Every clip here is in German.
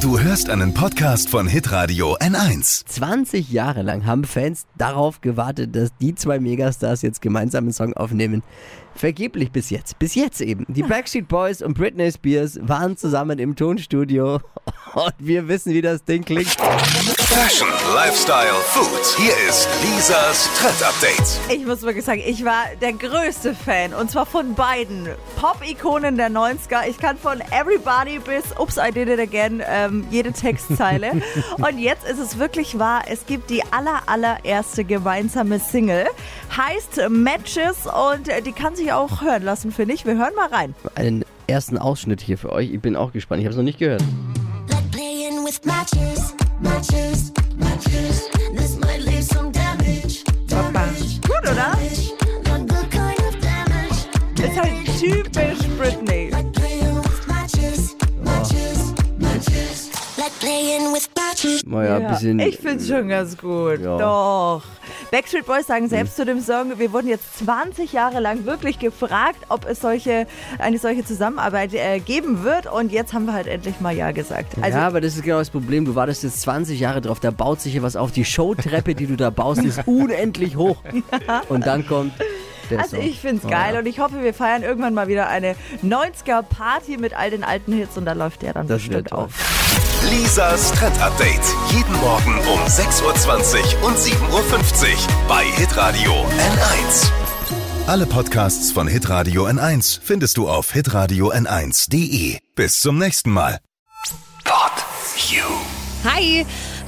Du hörst einen Podcast von Hitradio N1. 20 Jahre lang haben Fans darauf gewartet, dass die zwei Megastars jetzt gemeinsam einen Song aufnehmen. Vergeblich bis jetzt. Bis jetzt eben. Die Backstreet Boys und Britney Spears waren zusammen im Tonstudio und wir wissen, wie das Ding klingt. Fashion, Lifestyle, Food. Hier ist Lisas Trend Update. Ich muss wirklich sagen, ich war der größte Fan und zwar von beiden Pop-Ikonen der 90er. Ich kann von Everybody bis Oops, I Did It Again ähm, jede Textzeile. und jetzt ist es wirklich wahr, es gibt die aller, allererste gemeinsame Single. Heißt Matches und äh, die kann sich auch hören lassen, finde ich. Wir hören mal rein. Einen ersten Ausschnitt hier für euch. Ich bin auch gespannt. Ich habe es noch nicht gehört. Like playing with matches, matches, matches. This might leave some damage. damage, Gut, oder? damage. Not the kind of damage. Ist halt typisch Britney. Naja, ein bisschen. ich finde es schon ganz gut. Ja. Doch. Backstreet Boys sagen selbst zu dem Song, wir wurden jetzt 20 Jahre lang wirklich gefragt, ob es solche, eine solche Zusammenarbeit äh, geben wird. Und jetzt haben wir halt endlich mal Ja gesagt. Also, ja, aber das ist genau das Problem. Du wartest jetzt 20 Jahre drauf, da baut sich hier was auf. Die Showtreppe, die du da baust, ist unendlich hoch. Und dann kommt der also Song. ich finde es Oh, geil ja. und ich hoffe, wir feiern irgendwann mal wieder eine 90er-Party mit all den alten Hits und da läuft der dann Das bestimmt auf. Lisas Trend Update. Jeden Morgen um 6.20 Uhr und 7.50 Uhr bei Hitradio N1. Alle Podcasts von Hitradio N1 findest du auf hitradio n1.de. Bis zum nächsten Mal. Pod You. Hi,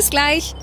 Bis gleich.